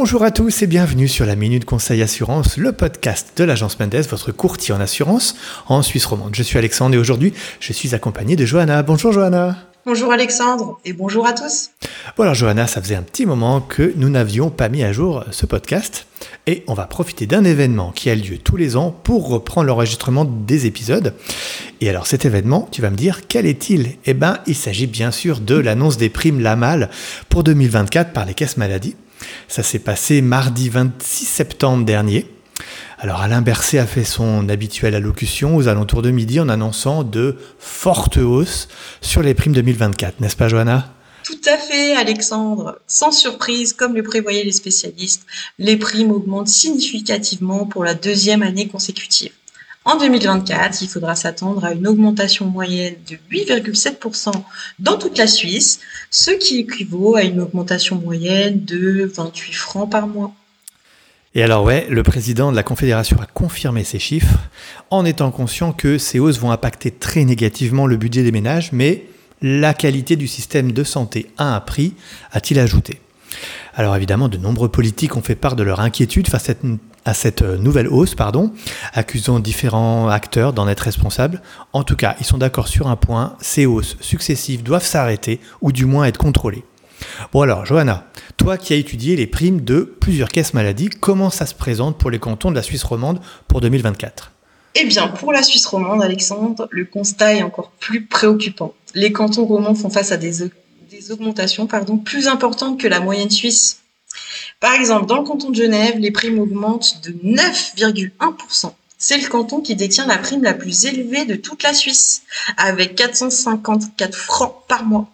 Bonjour à tous et bienvenue sur la Minute Conseil Assurance, le podcast de l'agence Mendes, votre courtier en assurance en Suisse romande. Je suis Alexandre et aujourd'hui je suis accompagné de Johanna. Bonjour Johanna. Bonjour Alexandre et bonjour à tous. Bon alors Johanna, ça faisait un petit moment que nous n'avions pas mis à jour ce podcast et on va profiter d'un événement qui a lieu tous les ans pour reprendre l'enregistrement des épisodes. Et alors cet événement, tu vas me dire, quel est-il? Eh bien, il s'agit bien sûr de l'annonce des primes LAMAL pour 2024 par les caisses maladies. Ça s'est passé mardi 26 septembre dernier. Alors Alain Berset a fait son habituelle allocution aux alentours de midi en annonçant de fortes hausses sur les primes 2024, n'est-ce pas Johanna? Tout à fait, Alexandre. Sans surprise, comme le prévoyaient les spécialistes, les primes augmentent significativement pour la deuxième année consécutive. En 2024, il faudra s'attendre à une augmentation moyenne de 8,7% dans toute la Suisse, ce qui équivaut à une augmentation moyenne de 28 francs par mois. Et alors ouais, le président de la Confédération a confirmé ces chiffres en étant conscient que ces hausses vont impacter très négativement le budget des ménages, mais la qualité du système de santé a un prix, a-t-il ajouté? Alors évidemment, de nombreux politiques ont fait part de leur inquiétude face à cette, nouvelle hausse, pardon, accusant différents acteurs d'en être responsables. En tout cas, ils sont d'accord sur un point, ces hausses successives doivent s'arrêter ou du moins être contrôlées. Bon alors, Johanna, toi qui as étudié les primes de plusieurs caisses maladies, comment ça se présente pour les cantons de la Suisse romande pour 2024 eh bien, pour la Suisse romande, Alexandre, le constat est encore plus préoccupant. Les cantons romands font face à des, augmentations pardon, plus importantes que la moyenne suisse. Par exemple, dans le canton de Genève, les primes augmentent de 9,1%. C'est le canton qui détient la prime la plus élevée de toute la Suisse, avec 454 francs par mois.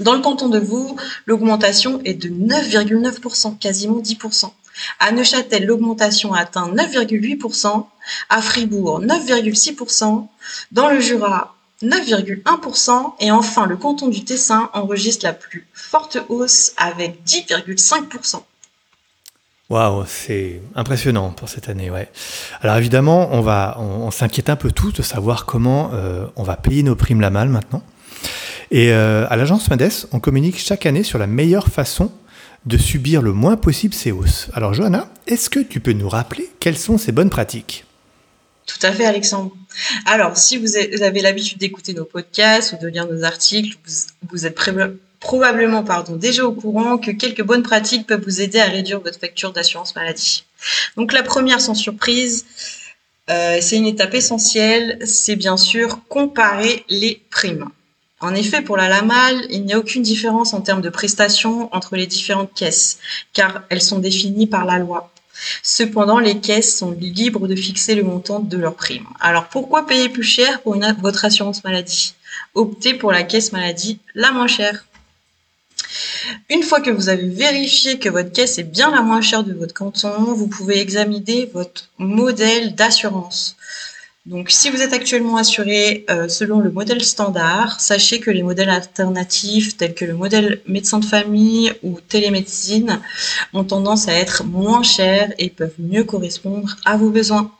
Dans le canton de Vaud, l'augmentation est de 9,9%, quasiment 10%. À Neuchâtel, l'augmentation atteint 9,8%, à Fribourg 9,6%, dans le Jura 9,1% et enfin le canton du Tessin enregistre la plus forte hausse avec 10,5%. Waouh, c'est impressionnant pour cette année, ouais. Alors évidemment, on va, on, s'inquiète un peu tous de savoir comment euh, on va payer nos primes la malle maintenant. Et euh, à l'agence Mendes, on communique chaque année sur la meilleure façon de subir le moins possible ces hausses. Alors Johanna, est-ce que tu peux nous rappeler quelles sont ces bonnes pratiques? Tout à fait, Alexandre. Alors, si vous avez l'habitude d'écouter nos podcasts ou de lire nos articles, vous, êtes probablement pardon, déjà au courant que quelques bonnes pratiques peuvent vous aider à réduire votre facture d'assurance maladie. Donc, la première, sans surprise, euh, c'est une étape essentielle, c'est bien sûr comparer les primes. En effet, pour la LAMAL, il n'y a aucune différence en termes de prestations entre les différentes caisses, car elles sont définies par la loi. Cependant, les caisses sont libres de fixer le montant de leur prime. Alors pourquoi payer plus cher pour votre assurance maladie? Optez pour la caisse maladie la moins chère. Une fois que vous avez vérifié que votre caisse est bien la moins chère de votre canton, vous pouvez examiner votre modèle d'assurance. Donc, si vous êtes actuellement assuré euh, selon le modèle standard, sachez que les modèles alternatifs tels que le modèle médecin de famille ou télémédecine ont tendance à être moins chers et peuvent mieux correspondre à vos besoins.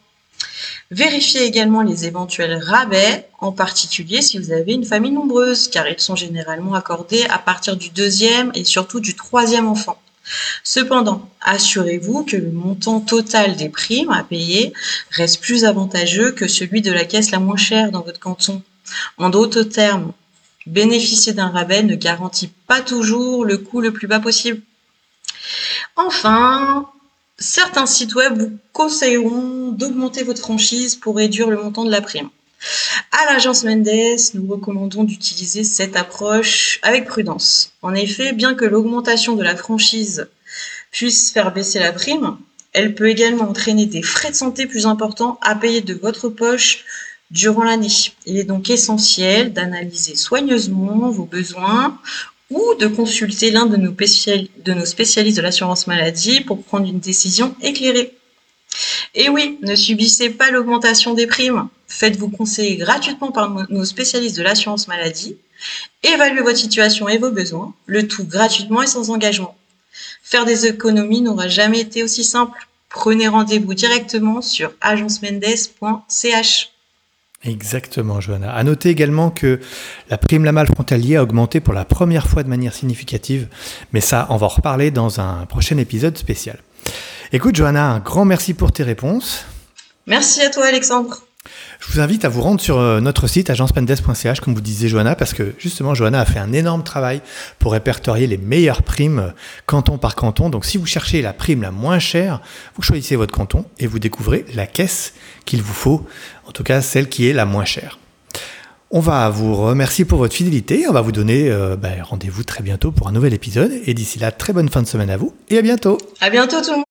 Vérifiez également les éventuels rabais, en particulier si vous avez une famille nombreuse, car ils sont généralement accordés à partir du deuxième et surtout du troisième enfant. Cependant, assurez-vous que le montant total des primes à payer reste plus avantageux que celui de la caisse la moins chère dans votre canton. En d'autres termes, bénéficier d'un rabais ne garantit pas toujours le coût le plus bas possible. Enfin, certains sites web vous conseilleront d'augmenter votre franchise pour réduire le montant de la prime. À l'agence Mendes, nous recommandons d'utiliser cette approche avec prudence. En effet, bien que l'augmentation de la franchise puisse faire baisser la prime, elle peut également entraîner des frais de santé plus importants à payer de votre poche durant l'année. Il est donc essentiel d'analyser soigneusement vos besoins ou de consulter l'un de, nos spécialistes de l'assurance maladie pour prendre une décision éclairée. Et oui, ne subissez pas l'augmentation des primes. Faites-vous conseiller gratuitement par nos spécialistes de l'assurance maladie. Évaluez votre situation et vos besoins, le tout gratuitement et sans engagement. Faire des économies n'aura jamais été aussi simple. Prenez rendez-vous directement sur agencemendes.ch. Exactement, Johanna. À noter également que la prime Lamal frontalier a augmenté pour la première fois de manière significative, mais ça, on va en reparler dans un prochain épisode spécial. Écoute, Johanna, un grand merci pour tes réponses. Merci à toi, Alexandre. Je vous invite à vous rendre sur euh, notre site agencependes.ch, comme vous disait Johanna, parce que justement, Johanna a fait un énorme travail pour répertorier les meilleures primes euh, canton par canton. Donc, si vous cherchez la prime la moins chère, vous choisissez votre canton et vous découvrez la caisse qu'il vous faut, en tout cas celle qui est la moins chère. On va vous remercier pour votre fidélité. On va vous donner euh, ben, rendez-vous très bientôt pour un nouvel épisode. Et d'ici là, très bonne fin de semaine à vous et à bientôt. À bientôt tout le monde.